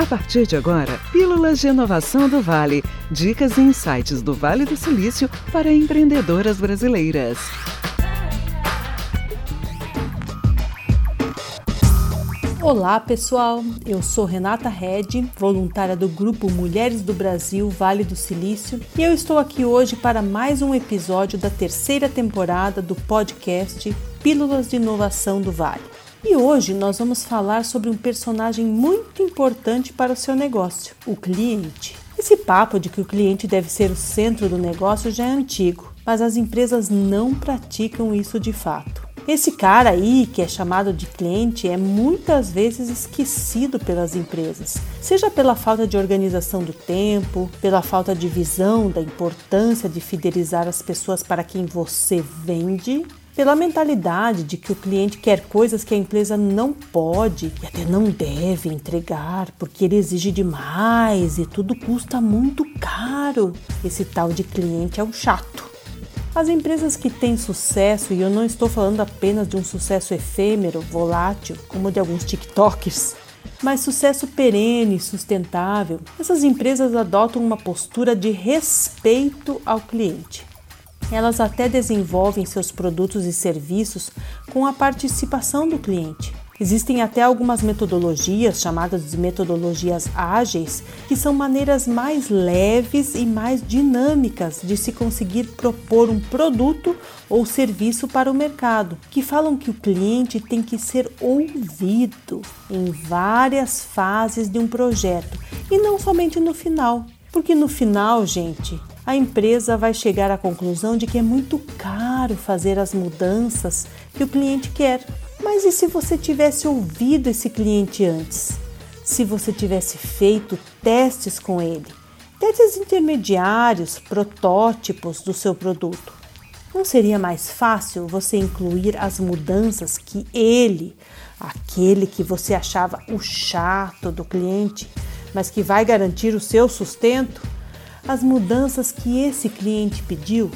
A partir de agora, Pílulas de Inovação do Vale. Dicas e insights do Vale do Silício para empreendedoras brasileiras. Olá pessoal, eu sou Renata Red, voluntária do grupo Mulheres do Brasil Vale do Silício, e eu estou aqui hoje para mais um episódio da terceira temporada do podcast Pílulas de Inovação do Vale. E hoje nós vamos falar sobre um personagem muito importante para o seu negócio, o cliente. Esse papo de que o cliente deve ser o centro do negócio já é antigo, mas as empresas não praticam isso de fato. Esse cara aí, que é chamado de cliente, é muitas vezes esquecido pelas empresas, seja pela falta de organização do tempo, pela falta de visão da importância de fidelizar as pessoas para quem você vende, pela mentalidade de que o cliente quer coisas que a empresa não pode e até não deve entregar, porque ele exige demais e tudo custa muito caro. Esse tal de cliente é um chato. As empresas que têm sucesso, e eu não estou falando apenas de um sucesso efêmero, volátil, como de alguns TikTokers, mas sucesso perene, sustentável, essas empresas adotam uma postura de respeito ao cliente. Elas até desenvolvem seus produtos e serviços com a participação do cliente. Existem até algumas metodologias, chamadas de metodologias ágeis, que são maneiras mais leves e mais dinâmicas de se conseguir propor um produto ou serviço para o mercado, que falam que o cliente tem que ser ouvido em várias fases de um projeto e não somente no final. Porque no final, gente, a empresa vai chegar à conclusão de que é muito caro fazer as mudanças que o cliente quer. Mas e se você tivesse ouvido esse cliente antes? Se você tivesse feito testes com ele, testes intermediários, protótipos do seu produto? Não seria mais fácil você incluir as mudanças que ele, aquele que você achava o chato do cliente, mas que vai garantir o seu sustento? As mudanças que esse cliente pediu,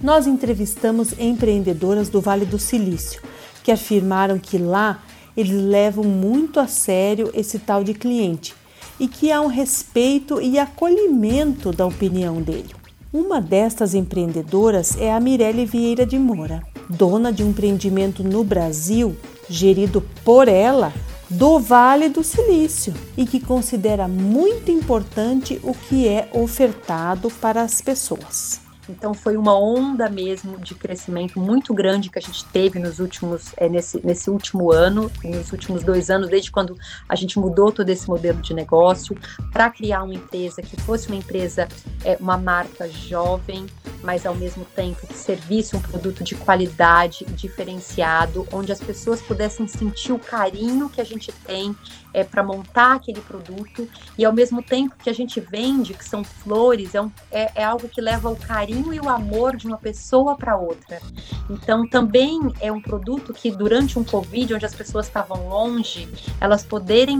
nós entrevistamos empreendedoras do Vale do Silício que afirmaram que lá eles levam muito a sério esse tal de cliente e que há um respeito e acolhimento da opinião dele. Uma destas empreendedoras é a Mirelle Vieira de Moura, dona de um empreendimento no Brasil gerido por ela do Vale do Silício e que considera muito importante o que é ofertado para as pessoas. Então foi uma onda mesmo de crescimento muito grande que a gente teve nos últimos, é, nesse, nesse último ano, nos últimos dois anos, desde quando a gente mudou todo esse modelo de negócio para criar uma empresa que fosse uma empresa, é, uma marca jovem, mas ao mesmo tempo que servisse um produto de qualidade diferenciado, onde as pessoas pudessem sentir o carinho que a gente tem é, para montar aquele produto e ao mesmo tempo que a gente vende, que são flores, é, um, é, é algo que leva o carinho e o amor de uma pessoa para outra. Então também é um produto que durante um Covid, onde as pessoas estavam longe, elas poderem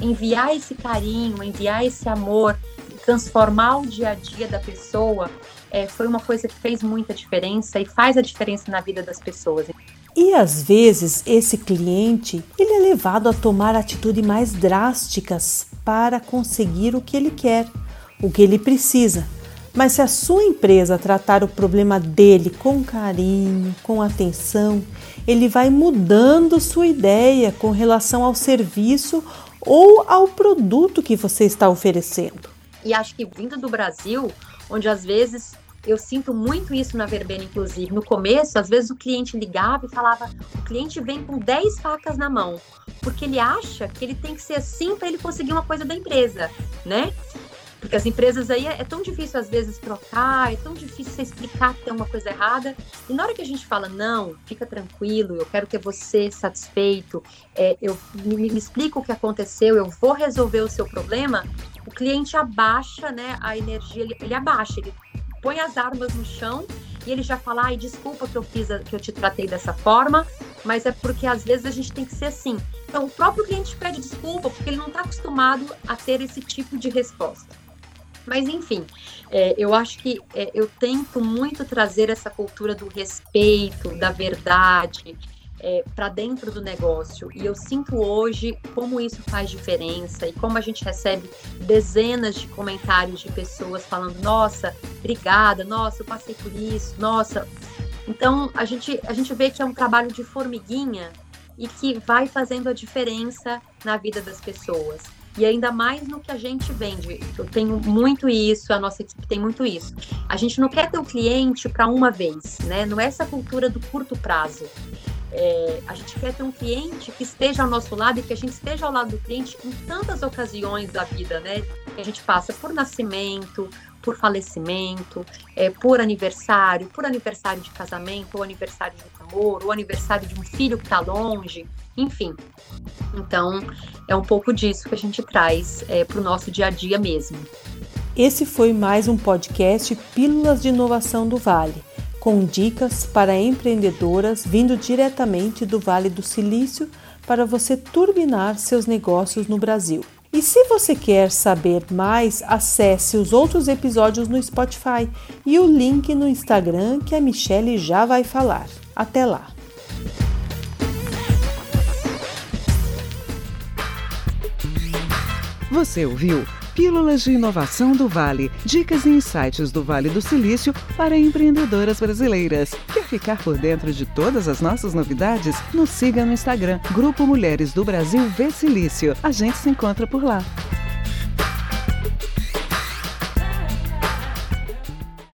enviar esse carinho, enviar esse amor, transformar o dia a dia da pessoa, é, foi uma coisa que fez muita diferença e faz a diferença na vida das pessoas. E às vezes esse cliente ele é levado a tomar atitudes mais drásticas para conseguir o que ele quer, o que ele precisa. Mas se a sua empresa tratar o problema dele com carinho, com atenção, ele vai mudando sua ideia com relação ao serviço ou ao produto que você está oferecendo. E acho que vindo do Brasil, onde às vezes eu sinto muito isso na verbena, inclusive. No começo, às vezes o cliente ligava e falava: o cliente vem com 10 facas na mão, porque ele acha que ele tem que ser assim para ele conseguir uma coisa da empresa, né? Porque as empresas aí é, é, tão difícil às vezes trocar, é tão difícil você explicar que tem uma coisa errada. E na hora que a gente fala, não, fica tranquilo, eu quero ter você satisfeito, é, eu me, me explica o que aconteceu, eu vou resolver o seu problema, o cliente abaixa, né, a energia, ele, ele abaixa, ele põe as armas no chão e ele já fala, ai, desculpa que eu fiz, que eu te tratei dessa forma, mas é porque às vezes a gente tem que ser assim. Então o próprio cliente pede desculpa porque ele não está acostumado a ter esse tipo de resposta. Mas enfim, é, eu acho que é, eu tento muito trazer essa cultura do respeito, da verdade, é, para dentro do negócio. E eu sinto hoje como isso faz diferença e como a gente recebe dezenas de comentários de pessoas falando: nossa, obrigada, nossa, eu passei por isso, nossa. Então a gente, a gente vê que é um trabalho de formiguinha e que vai fazendo a diferença na vida das pessoas. E ainda mais no que a gente vende. Eu tenho muito isso, a nossa equipe tem muito isso. A gente não quer ter o cliente para uma vez, né? Não é essa cultura do curto prazo. É, a gente quer ter um cliente que esteja ao nosso lado e que a gente esteja ao lado do cliente em tantas ocasiões da vida, né? A gente passa por nascimento, por falecimento, é, por aniversário, por aniversário de casamento, ou aniversário de amor, ou aniversário de um filho que está longe, enfim. Então, é um pouco disso que a gente traz é, para o nosso dia a dia mesmo. Esse foi mais um podcast Pílulas de Inovação do Vale com dicas para empreendedoras vindo diretamente do Vale do Silício para você turbinar seus negócios no Brasil. E se você quer saber mais, acesse os outros episódios no Spotify e o link no Instagram que a Michelle já vai falar. Até lá! Você ouviu? Pílulas de Inovação do Vale. Dicas e insights do Vale do Silício para empreendedoras brasileiras. Ficar por dentro de todas as nossas novidades? Nos siga no Instagram, Grupo Mulheres do Brasil V Silício. A gente se encontra por lá.